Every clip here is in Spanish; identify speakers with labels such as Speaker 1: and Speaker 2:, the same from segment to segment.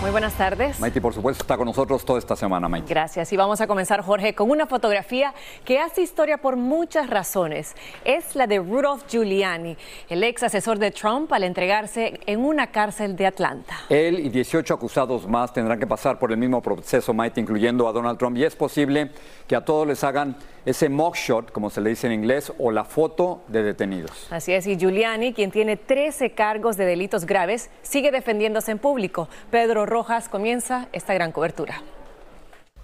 Speaker 1: Muy buenas tardes.
Speaker 2: Maite, por supuesto, está con nosotros toda esta semana, Maite.
Speaker 1: Gracias. Y vamos a comenzar, Jorge, con una fotografía que hace historia por muchas razones. Es la de Rudolph Giuliani, el ex asesor de Trump, al entregarse en una cárcel de Atlanta.
Speaker 2: Él y 18 acusados más tendrán que pasar por el mismo proceso, Maite, incluyendo a Donald Trump. Y es posible que a todos les hagan ese mugshot, como se le dice en inglés, o la foto de detenidos.
Speaker 1: Así es, y Giuliani, quien tiene 13 cargos de delitos graves, sigue defendiéndose en público. Pedro Rojas comienza esta gran cobertura.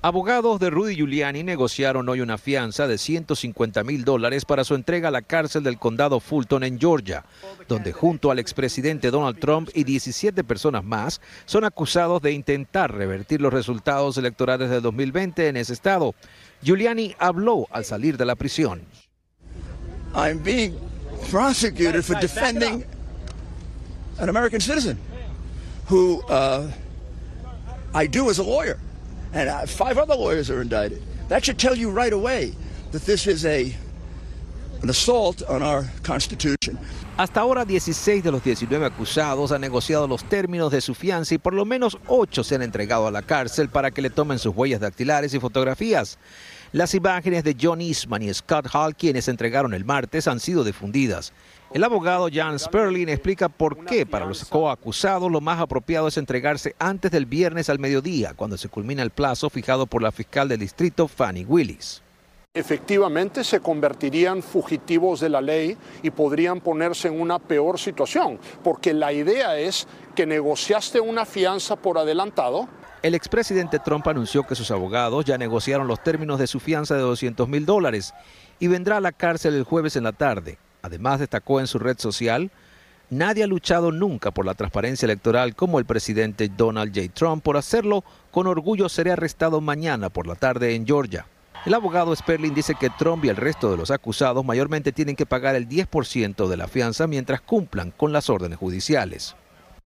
Speaker 3: Abogados de Rudy Giuliani negociaron hoy una fianza de 150 mil dólares para su entrega a la cárcel del condado Fulton en Georgia, donde junto al expresidente Donald Trump y 17 personas más son acusados de intentar revertir los resultados electorales del 2020 en ese estado. Giuliani habló al salir de la prisión.
Speaker 4: I'm being prosecuted for defending an American citizen who uh, I do as a lawyer, and uh, five other lawyers are indicted. That should tell you right away that this is a an assault on our Constitution.
Speaker 3: Hasta ahora 16 de los 19 acusados han negociado los términos de su fianza y por lo menos 8 se han entregado a la cárcel para que le tomen sus huellas dactilares y fotografías. Las imágenes de John Eastman y Scott Hall, quienes entregaron el martes, han sido difundidas. El abogado Jan Sperling explica por qué para los coacusados lo más apropiado es entregarse antes del viernes al mediodía, cuando se culmina el plazo fijado por la fiscal del distrito Fanny Willis.
Speaker 5: efectivamente se convertirían fugitivos de la ley y podrían ponerse en una peor situación, porque la idea es que negociaste una fianza por adelantado.
Speaker 3: El expresidente Trump anunció que sus abogados ya negociaron los términos de su fianza de 200 mil dólares y vendrá a la cárcel el jueves en la tarde. Además, destacó en su red social, nadie ha luchado nunca por la transparencia electoral como el presidente Donald J. Trump. Por hacerlo, con orgullo seré arrestado mañana por la tarde en Georgia. El abogado Sperling dice que Trump y el resto de los acusados mayormente tienen que pagar el 10% de la fianza mientras cumplan con las órdenes judiciales.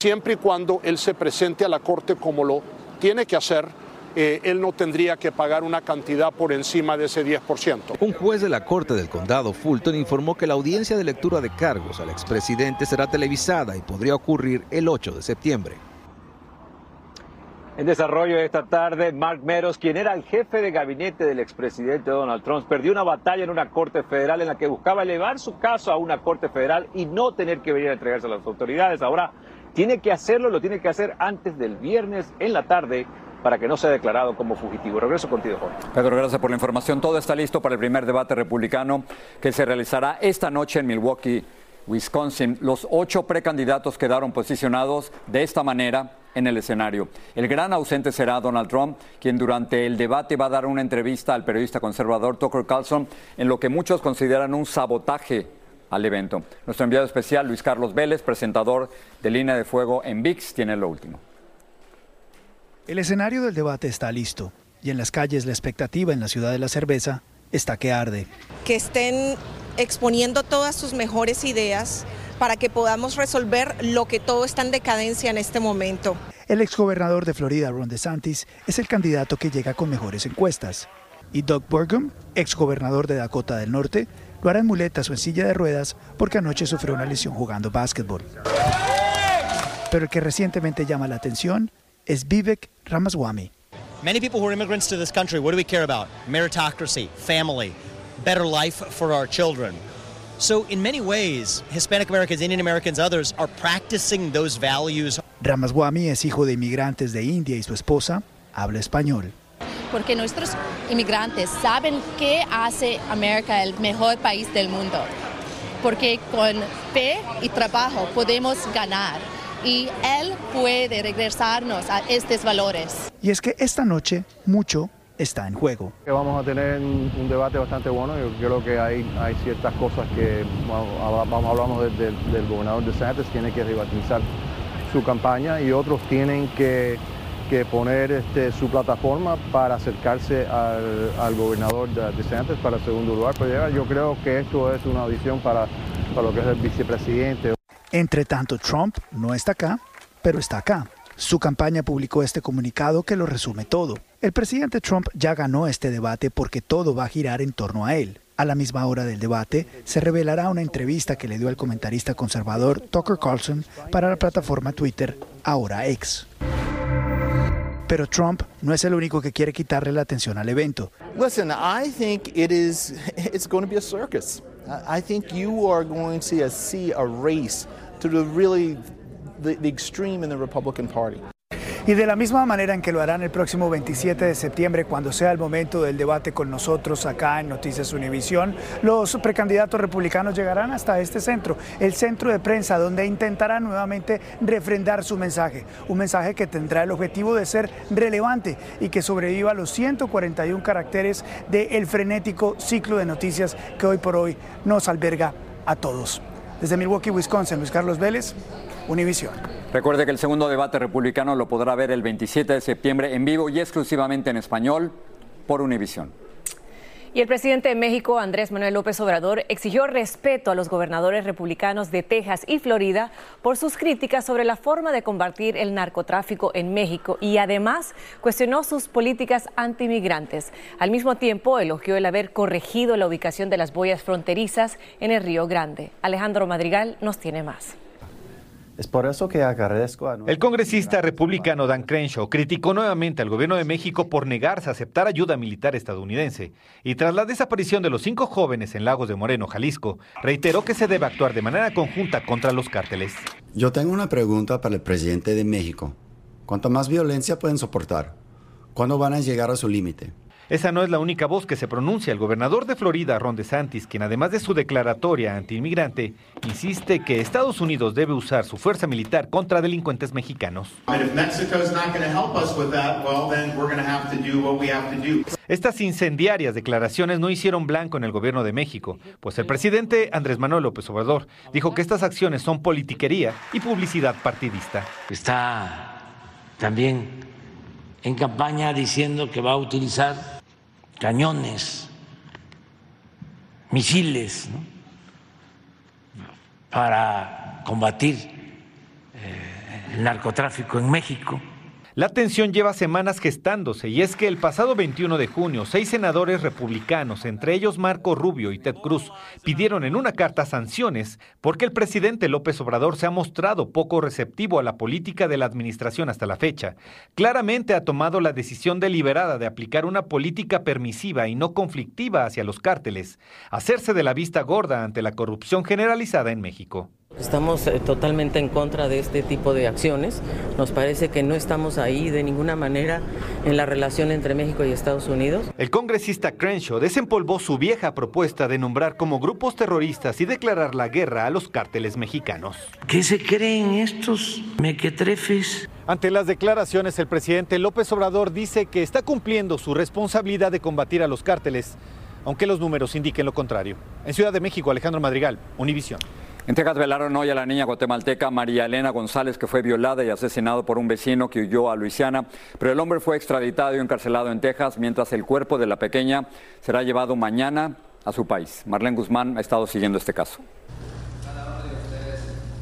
Speaker 5: Siempre y cuando él se presente a la corte como lo tiene que hacer, eh, él no tendría que pagar una cantidad por encima de ese 10%.
Speaker 3: Un juez de la Corte del Condado Fulton informó que la audiencia de lectura de cargos al expresidente será televisada y podría ocurrir el 8 de septiembre.
Speaker 6: En desarrollo esta tarde, Mark Meadows, quien era el jefe de gabinete del expresidente Donald Trump, perdió una batalla en una corte federal en la que buscaba elevar su caso a una corte federal y no tener que venir a entregarse a las autoridades. Ahora tiene que hacerlo, lo tiene que hacer antes del viernes en la tarde para que no sea declarado como fugitivo. Regreso contigo, Jorge.
Speaker 2: Pedro, gracias por la información. Todo está listo para el primer debate republicano que se realizará esta noche en Milwaukee, Wisconsin. Los ocho precandidatos quedaron posicionados de esta manera en el escenario. El gran ausente será Donald Trump, quien durante el debate va a dar una entrevista al periodista conservador Tucker Carlson en lo que muchos consideran un sabotaje al evento. Nuestro enviado especial, Luis Carlos Vélez, presentador de Línea de Fuego en VIX, tiene lo último.
Speaker 7: El escenario del debate está listo y en las calles la expectativa en la ciudad de la cerveza está que arde.
Speaker 8: Que estén exponiendo todas sus mejores ideas para que podamos resolver lo que todo está en decadencia en este momento.
Speaker 7: El exgobernador de Florida, Ron DeSantis, es el candidato que llega con mejores encuestas. Y Doug Burgum, exgobernador de Dakota del Norte, lo hará en muletas o en silla de ruedas porque anoche sufrió una lesión jugando básquetbol. Pero el que recientemente llama la atención es Vivek Ramaswamy.
Speaker 9: Many people who are immigrants to this country, what do we care about? Meritocracy, family, better life for our children. So, in many ways, Hispanic Americans, Indian Americans, others are practicing those values.
Speaker 7: Ramaswamy es hijo de inmigrantes de India y su esposa habla español.
Speaker 10: Porque nuestros inmigrantes saben qué hace América el mejor país del mundo. Porque con fe y trabajo podemos ganar.
Speaker 8: Y él puede regresarnos a estos valores.
Speaker 7: Y es que esta noche mucho está en juego.
Speaker 11: Vamos a tener un debate bastante bueno. Yo creo que hay, hay ciertas cosas que, vamos, hablamos del, del gobernador de Santos, tiene que revitalizar su campaña y otros tienen que, que poner este, su plataforma para acercarse al, al gobernador de Santos para el segundo lugar. Pero yo creo que esto es una audición para, para lo que es el vicepresidente.
Speaker 7: Entre tanto, Trump no está acá, pero está acá. Su campaña publicó este comunicado que lo resume todo. El presidente Trump ya ganó este debate porque todo va a girar en torno a él. A la misma hora del debate, se revelará una entrevista que le dio el comentarista conservador Tucker Carlson para la plataforma Twitter, ahora X. Pero Trump no es el único que quiere quitarle la atención al evento.
Speaker 12: Listen, I think it is it's going to be a circus. I think you are going to see a race to the really the, the extreme in the Republican Party.
Speaker 7: Y de la misma manera en que lo harán el próximo 27 de septiembre, cuando sea el momento del debate con nosotros acá en Noticias Univisión, los precandidatos republicanos llegarán hasta este centro, el centro de prensa, donde intentarán nuevamente refrendar su mensaje. Un mensaje que tendrá el objetivo de ser relevante y que sobreviva a los 141 caracteres del frenético ciclo de noticias que hoy por hoy nos alberga a todos. Desde Milwaukee, Wisconsin, Luis Carlos Vélez, Univisión.
Speaker 2: Recuerde que el segundo debate republicano lo podrá ver el 27 de septiembre en vivo y exclusivamente en español por Univisión.
Speaker 1: Y el presidente de México, Andrés Manuel López Obrador, exigió respeto a los gobernadores republicanos de Texas y Florida por sus críticas sobre la forma de combatir el narcotráfico en México y además cuestionó sus políticas antimigrantes. Al mismo tiempo, elogió el haber corregido la ubicación de las boyas fronterizas en el Río Grande. Alejandro Madrigal nos tiene más.
Speaker 4: Es por eso que agradezco a...
Speaker 13: El congresista republicano Dan Crenshaw criticó nuevamente al gobierno de México por negarse a aceptar ayuda militar estadounidense y tras la desaparición de los cinco jóvenes en Lagos de Moreno, Jalisco, reiteró que se debe actuar de manera conjunta contra los cárteles.
Speaker 4: Yo tengo una pregunta para el presidente de México. ¿Cuánta más violencia pueden soportar? ¿Cuándo van a llegar a su límite?
Speaker 13: Esa no es la única voz que se pronuncia. El gobernador de Florida, Ron DeSantis, quien además de su declaratoria antiinmigrante, insiste que Estados Unidos debe usar su fuerza militar contra delincuentes mexicanos. Estas incendiarias declaraciones no hicieron blanco en el gobierno de México, pues el presidente Andrés Manuel López Obrador dijo que estas acciones son politiquería y publicidad partidista.
Speaker 6: Está también en campaña diciendo que va a utilizar cañones, misiles, para combatir eh, el narcotráfico en México.
Speaker 13: La tensión lleva semanas gestándose y es que el pasado 21 de junio, seis senadores republicanos, entre ellos Marco Rubio y Ted Cruz, pidieron en una carta sanciones porque el presidente López Obrador se ha mostrado poco receptivo a la política de la administración hasta la fecha. Claramente ha tomado la decisión deliberada de aplicar una política permisiva y no conflictiva hacia los cárteles, hacerse de la vista gorda ante la corrupción generalizada en México.
Speaker 14: Estamos eh, totalmente en contra de este tipo de acciones. Nos parece que no estamos ahí de ninguna manera en la relación entre México y Estados Unidos.
Speaker 13: El congresista Crenshaw desempolvó su vieja propuesta de nombrar como grupos terroristas y declarar la guerra a los cárteles mexicanos.
Speaker 6: ¿Qué se creen estos mequetrefes?
Speaker 13: Ante las declaraciones, el presidente López Obrador dice que está cumpliendo su responsabilidad de combatir a los cárteles, aunque los números indiquen lo contrario. En Ciudad de México, Alejandro Madrigal, Univisión. En Texas velaron hoy a la niña guatemalteca María Elena González, que fue violada y asesinado por un vecino que huyó a Luisiana, pero el hombre fue extraditado y encarcelado en Texas, mientras el cuerpo de la pequeña será llevado mañana a su país. Marlene Guzmán ha estado siguiendo este caso.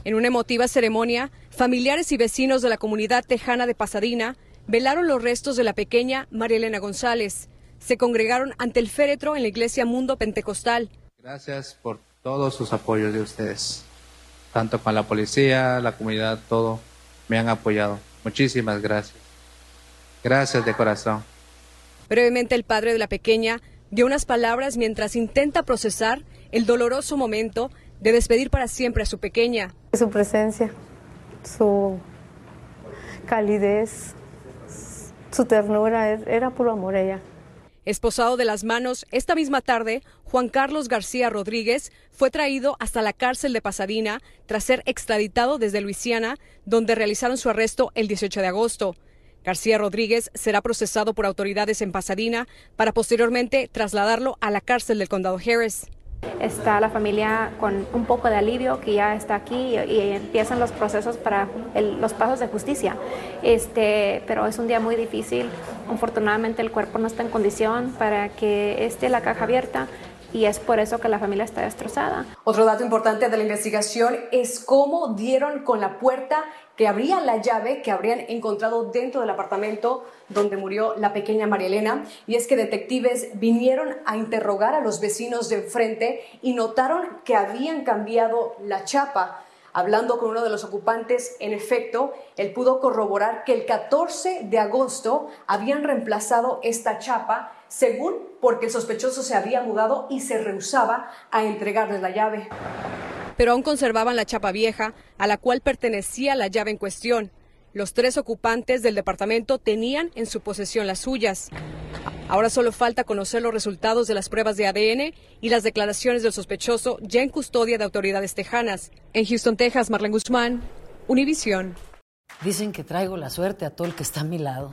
Speaker 15: En una emotiva ceremonia, familiares y vecinos de la comunidad tejana de Pasadena velaron los restos de la pequeña María Elena González. Se congregaron ante el féretro en la iglesia Mundo Pentecostal.
Speaker 16: Gracias por todos sus apoyos de ustedes, tanto con la policía, la comunidad, todo, me han apoyado. Muchísimas gracias. Gracias de corazón.
Speaker 15: Brevemente el padre de la pequeña dio unas palabras mientras intenta procesar el doloroso momento de despedir para siempre a su pequeña.
Speaker 17: Su presencia, su calidez, su ternura, era puro amor ella.
Speaker 15: Esposado de las manos, esta misma tarde, Juan Carlos García Rodríguez fue traído hasta la cárcel de Pasadena tras ser extraditado desde Luisiana, donde realizaron su arresto el 18 de agosto. García Rodríguez será procesado por autoridades en Pasadena para posteriormente trasladarlo a la cárcel del condado Harris.
Speaker 18: Está la familia con un poco de alivio que ya está aquí y, empiezan los procesos para los pasos de justicia. Este, pero es un día muy difícil. Afortunadamente el cuerpo no está en condición para que esté la caja abierta y es por eso que la familia está destrozada.
Speaker 15: Otro dato importante de la investigación es cómo dieron con la puerta que abría la llave que habrían encontrado dentro del apartamento donde murió la pequeña María Elena. Y es que detectives vinieron a interrogar a los vecinos de enfrente y notaron que habían cambiado la chapa. Hablando con uno de los ocupantes, en efecto, él pudo corroborar que el 14 de agosto habían reemplazado esta chapa, según porque el sospechoso se había mudado y se rehusaba a entregarles la llave pero aún conservaban la chapa vieja a la cual pertenecía la llave en cuestión. Los tres ocupantes del departamento tenían en su posesión las suyas. Ahora solo falta conocer los resultados de las pruebas de ADN y las declaraciones del sospechoso ya en custodia de autoridades tejanas. En Houston, Texas, Marlene Guzmán, Univisión.
Speaker 19: Dicen que traigo la suerte a todo el que está a mi lado.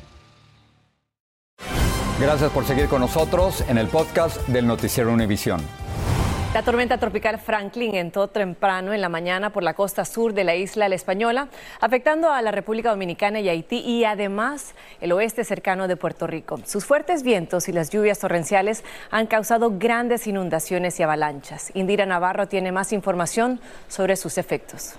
Speaker 2: Gracias por seguir con nosotros en el podcast del Noticiero Univisión.
Speaker 1: La tormenta tropical Franklin entró temprano en la mañana por la costa sur de la isla La Española, afectando a la República Dominicana y Haití y además el oeste cercano de Puerto Rico. Sus fuertes vientos y las lluvias torrenciales han causado grandes inundaciones y avalanchas. Indira Navarro tiene más información sobre sus efectos.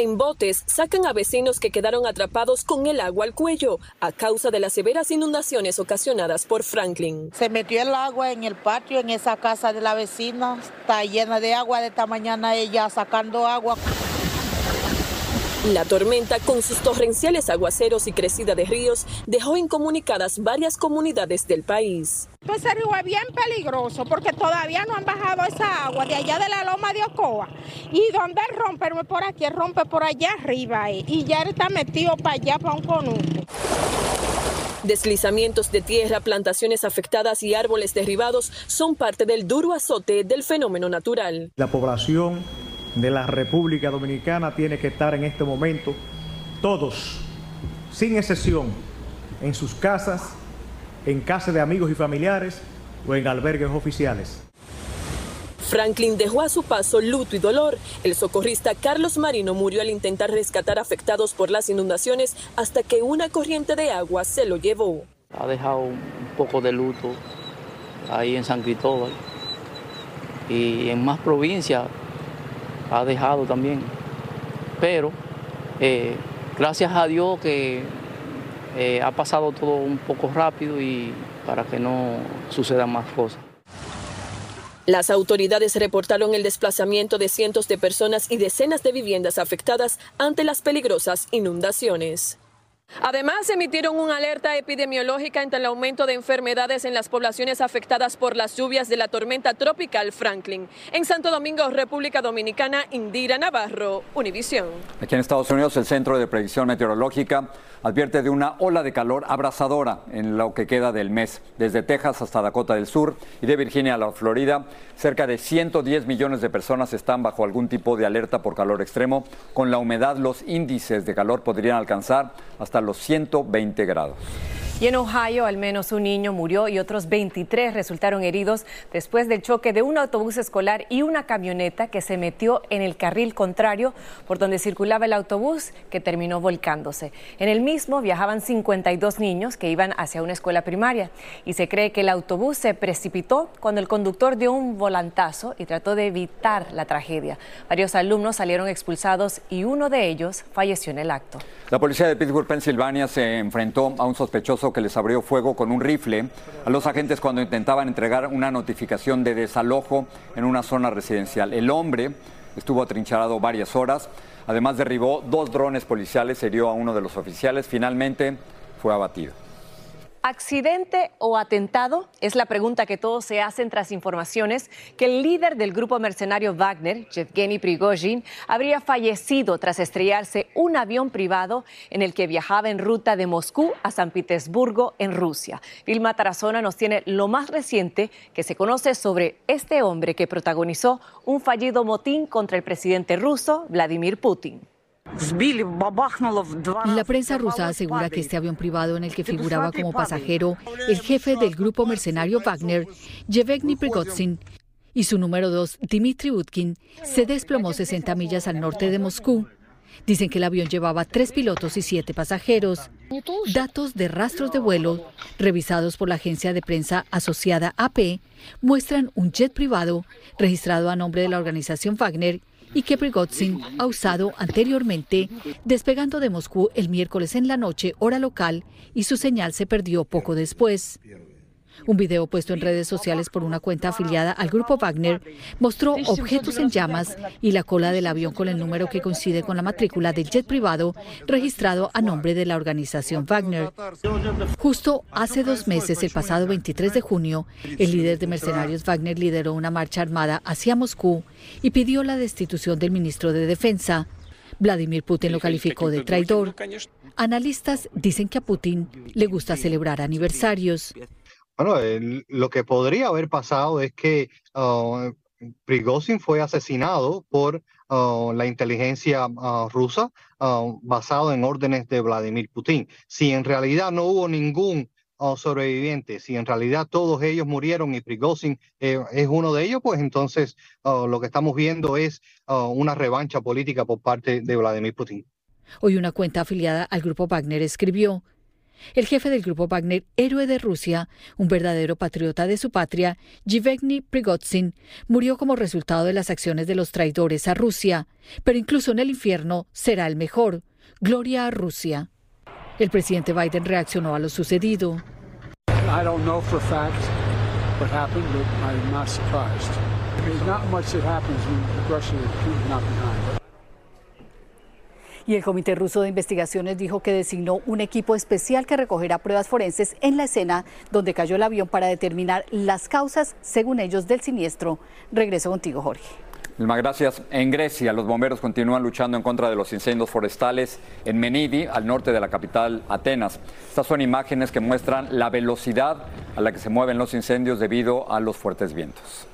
Speaker 20: En botes sacan a vecinos que quedaron atrapados con el agua al cuello a causa de las severas inundaciones ocasionadas por Franklin.
Speaker 21: Se metió el agua en el patio, en esa casa de la vecina, está llena de agua de esta mañana ella sacando agua.
Speaker 20: La tormenta, con sus torrenciales aguaceros y crecida de ríos, dejó incomunicadas varias comunidades del país.
Speaker 21: Pues sería bien peligroso porque todavía no han bajado esa agua de allá de la loma de Ocoa. Y donde rompe por aquí, rompe por allá arriba. Eh, y ya está metido para allá, para un conuco.
Speaker 20: Deslizamientos de tierra, plantaciones afectadas y árboles derribados son parte del duro azote del fenómeno natural.
Speaker 22: La población de la República Dominicana tiene que estar en este momento todos, sin excepción, en sus casas, en casa de amigos y familiares o en albergues oficiales.
Speaker 20: Franklin dejó a su paso luto y dolor. El socorrista Carlos Marino murió al intentar rescatar afectados por las inundaciones hasta que una corriente de agua se lo llevó.
Speaker 23: Ha dejado un poco de luto ahí en San Cristóbal y en más provincias ha dejado también. Pero eh, gracias a Dios que eh, ha pasado todo un poco rápido y para que no sucedan más cosas.
Speaker 20: Las autoridades reportaron el desplazamiento de cientos de personas y decenas de viviendas afectadas ante las peligrosas inundaciones. Además, emitieron una alerta epidemiológica ante el aumento de enfermedades en las poblaciones afectadas por las lluvias de la tormenta tropical Franklin. En Santo Domingo, República Dominicana, Indira Navarro, Univisión.
Speaker 2: Aquí en Estados Unidos, el Centro de Predicción Meteorológica advierte de una ola de calor abrasadora en lo que queda del mes. Desde Texas hasta Dakota del Sur y de Virginia a la Florida, cerca de 110 millones de personas están bajo algún tipo de alerta por calor extremo. Con la humedad, los índices de calor podrían alcanzar hasta los 120 grados.
Speaker 1: Y en Ohio, al menos un niño murió y otros 23 resultaron heridos después del choque de un autobús escolar y una camioneta que se metió en el carril contrario por donde circulaba el autobús que terminó volcándose. En el mismo viajaban 52 niños que iban hacia una escuela primaria y se cree que el autobús se precipitó cuando el conductor dio un volantazo y trató de evitar la tragedia. Varios alumnos salieron expulsados y uno de ellos falleció en el acto.
Speaker 2: La policía de Pittsburgh, Pensilvania, se enfrentó a un sospechoso que les abrió fuego con un rifle a los agentes cuando intentaban entregar una notificación de desalojo en una zona residencial. El hombre estuvo atrincherado varias horas, además derribó dos drones policiales, hirió a uno de los oficiales, finalmente fue abatido.
Speaker 1: ¿Accidente o atentado? Es la pregunta que todos se hacen tras informaciones que el líder del grupo mercenario Wagner, Yevgeny Prigozhin, habría fallecido tras estrellarse un avión privado en el que viajaba en ruta de Moscú a San Petersburgo, en Rusia. Vilma Tarazona nos tiene lo más reciente que se conoce sobre este hombre que protagonizó un fallido motín contra el presidente ruso, Vladimir Putin.
Speaker 24: La prensa rusa asegura que este avión privado en el que figuraba como pasajero el jefe del grupo mercenario Wagner, Yevgeny Prigozhin, y su número dos, Dmitry Utkin, se desplomó 60 millas al norte de Moscú. Dicen que el avión llevaba tres pilotos y siete pasajeros. Datos de rastros de vuelo revisados por la agencia de prensa asociada AP muestran un jet privado registrado a nombre de la organización Wagner y que Prigozhin ha usado anteriormente, despegando de Moscú el miércoles en la noche, hora local, y su señal se perdió poco después. Un video puesto en redes sociales por una cuenta afiliada al grupo Wagner mostró objetos en llamas y la cola del avión con el número que coincide con la matrícula del jet privado registrado a nombre de la organización Wagner. Justo hace dos meses, el pasado 23 de junio, el líder de mercenarios Wagner lideró una marcha armada hacia Moscú y pidió la destitución del ministro de Defensa. Vladimir Putin lo calificó de traidor. Analistas dicen que a Putin le gusta celebrar aniversarios.
Speaker 25: Bueno, lo que podría haber pasado es que uh, Prigozhin fue asesinado por uh, la inteligencia uh, rusa basado en órdenes de Vladimir Putin. Si en realidad no hubo ningún sobreviviente, si en realidad todos ellos murieron y Prigozhin eh, es uno de ellos, pues entonces lo que estamos viendo es una revancha política por parte de Vladimir Putin.
Speaker 24: Hoy una cuenta afiliada al grupo Wagner escribió, el jefe del grupo Wagner, héroe de Rusia, un verdadero patriota de su patria, Yevgeny Prigozhin, murió como resultado de las acciones de los traidores a Rusia, pero incluso en el infierno será el mejor. Gloria a Rusia. El presidente Biden reaccionó a lo sucedido. I Y el Comité Ruso de Investigaciones dijo que designó un equipo especial que recogerá pruebas forenses en la escena donde cayó el avión para determinar las causas, según ellos, del siniestro. Regreso contigo, Jorge.
Speaker 2: Milma, gracias. En Grecia, los bomberos continúan luchando en contra de los incendios forestales en Menidi, al norte de la capital Atenas. Estas son imágenes que muestran la velocidad a la que se mueven los incendios debido a los fuertes vientos.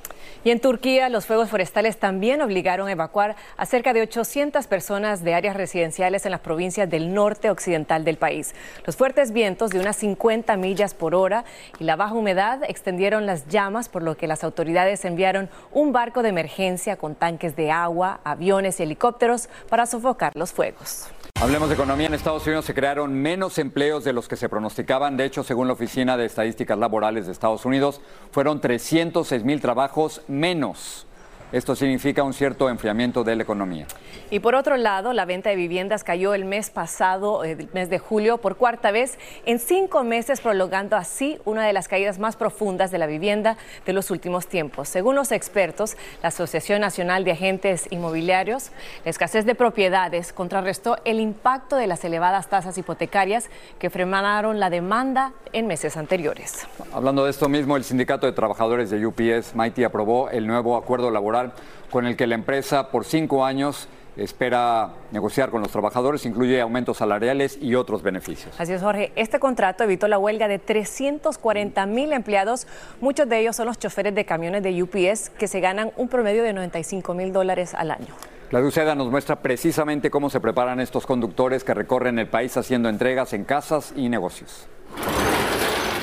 Speaker 1: Y en Turquía, los fuegos forestales también obligaron a evacuar a cerca de 800 personas de áreas residenciales en las provincias del norte occidental del país. Los fuertes vientos de unas 50 millas por hora y la baja humedad extendieron las llamas, por lo que las autoridades enviaron un barco de emergencia con tanques de agua, aviones y helicópteros para sofocar los fuegos.
Speaker 2: Hablemos de economía. En Estados Unidos se crearon menos empleos de los que se pronosticaban. De hecho, según la Oficina de Estadísticas Laborales de Estados Unidos, fueron 306 mil trabajos menos. Esto significa un cierto enfriamiento de la economía.
Speaker 1: Y por otro lado, la venta de viviendas cayó el mes pasado, el mes de julio, por cuarta vez en cinco meses, prolongando así una de las caídas más profundas de la vivienda de los últimos tiempos. Según los expertos, la Asociación Nacional de Agentes Inmobiliarios, la escasez de propiedades contrarrestó el impacto de las elevadas tasas hipotecarias que frenaron la demanda en meses anteriores.
Speaker 2: Hablando de esto mismo, el Sindicato de Trabajadores de UPS, Mighty, aprobó el nuevo acuerdo laboral con el que la empresa por cinco años espera negociar con los trabajadores, incluye aumentos salariales y otros beneficios.
Speaker 1: Así es, Jorge. Este contrato evitó la huelga de 340 mil empleados. Muchos de ellos son los choferes de camiones de UPS que se ganan un promedio de 95 mil dólares al año.
Speaker 2: La Uceda nos muestra precisamente cómo se preparan estos conductores que recorren el país haciendo entregas en casas y negocios.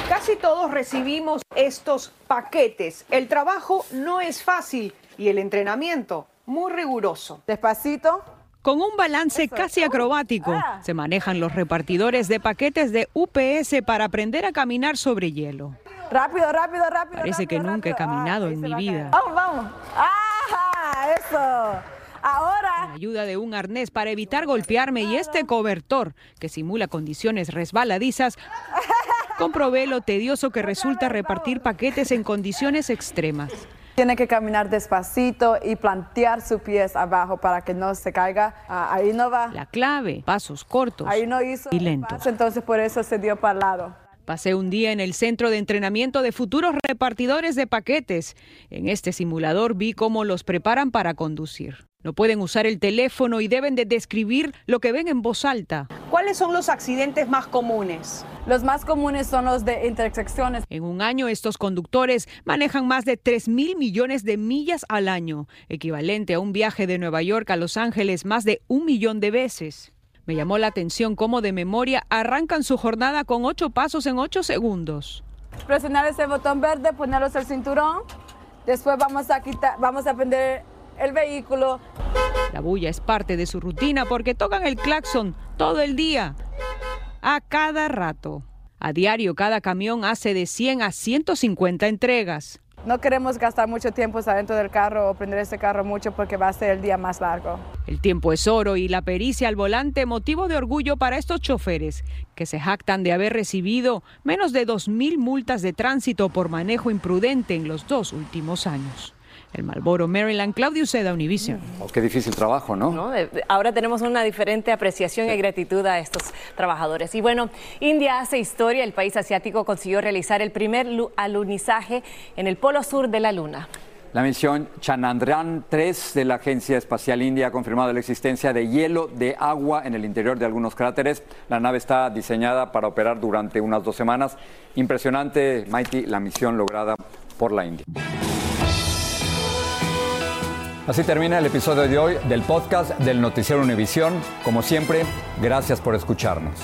Speaker 26: Casi todos recibimos estos paquetes. El trabajo no es fácil y el entrenamiento muy riguroso.
Speaker 27: Despacito.
Speaker 26: Con un balance casi acrobático, se manejan los repartidores de paquetes de UPS para aprender a caminar sobre hielo.
Speaker 27: Rápido, rápido, rápido.
Speaker 26: Parece que nunca he caminado en mi vida.
Speaker 27: Vamos, vamos. ¡Ajá! Eso. Ahora.
Speaker 26: Con ayuda de un arnés para evitar golpearme y este cobertor que simula condiciones resbaladizas, comprobé lo tedioso que resulta repartir paquetes en condiciones extremas.
Speaker 27: Tiene que caminar despacito y plantear sus pies abajo para que no se caiga. Ah, ahí no va.
Speaker 26: La clave, pasos cortos
Speaker 27: ahí no hizo
Speaker 26: y lentos.
Speaker 27: Entonces por eso se dio para el lado.
Speaker 26: Pasé un día en el centro de entrenamiento de futuros repartidores de paquetes. En este simulador vi cómo los preparan para conducir. No pueden usar el teléfono y deben de describir lo que ven en voz alta. ¿Cuáles son los accidentes más comunes?
Speaker 27: Los más comunes son los de intersecciones.
Speaker 26: En un año estos conductores manejan más de 3 mil millones de millas al año, equivalente a un viaje de Nueva York a Los Ángeles más de un millón de veces. Me llamó la atención cómo de memoria arrancan su jornada con ocho pasos en ocho segundos.
Speaker 27: Presionar ese botón verde, ponerlos el cinturón. Después vamos a quitar, vamos a prender el vehículo.
Speaker 26: La bulla es parte de su rutina porque tocan el claxon todo el día, a cada rato. A diario cada camión hace de 100 a 150 entregas.
Speaker 27: No queremos gastar mucho tiempo adentro del carro o prender este carro mucho porque va a ser el día más largo.
Speaker 26: El tiempo es oro y la pericia al volante motivo de orgullo para estos choferes que se jactan de haber recibido menos de 2.000 multas de tránsito por manejo imprudente en los dos últimos años. El Malboro, Maryland, Claudio Seda, Univision.
Speaker 2: Oh, qué difícil trabajo, ¿no?
Speaker 1: Ahora tenemos una diferente apreciación y gratitud a estos trabajadores. Y bueno, India hace historia. El país asiático consiguió realizar el primer alunizaje en el polo sur de la Luna.
Speaker 2: La misión Chanandrayaan 3 de la Agencia Espacial India ha confirmado la existencia de hielo de agua en el interior de algunos cráteres. La nave está diseñada para operar durante unas dos semanas. Impresionante, Mighty, la misión lograda por la India. Así termina el episodio de hoy del podcast del Noticiero Univisión. Como siempre, gracias por escucharnos.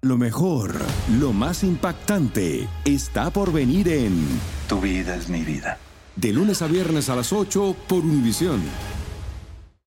Speaker 28: Lo mejor, lo más impactante, está por venir en
Speaker 29: Tu vida es mi vida.
Speaker 28: De lunes a viernes a las 8 por Univisión.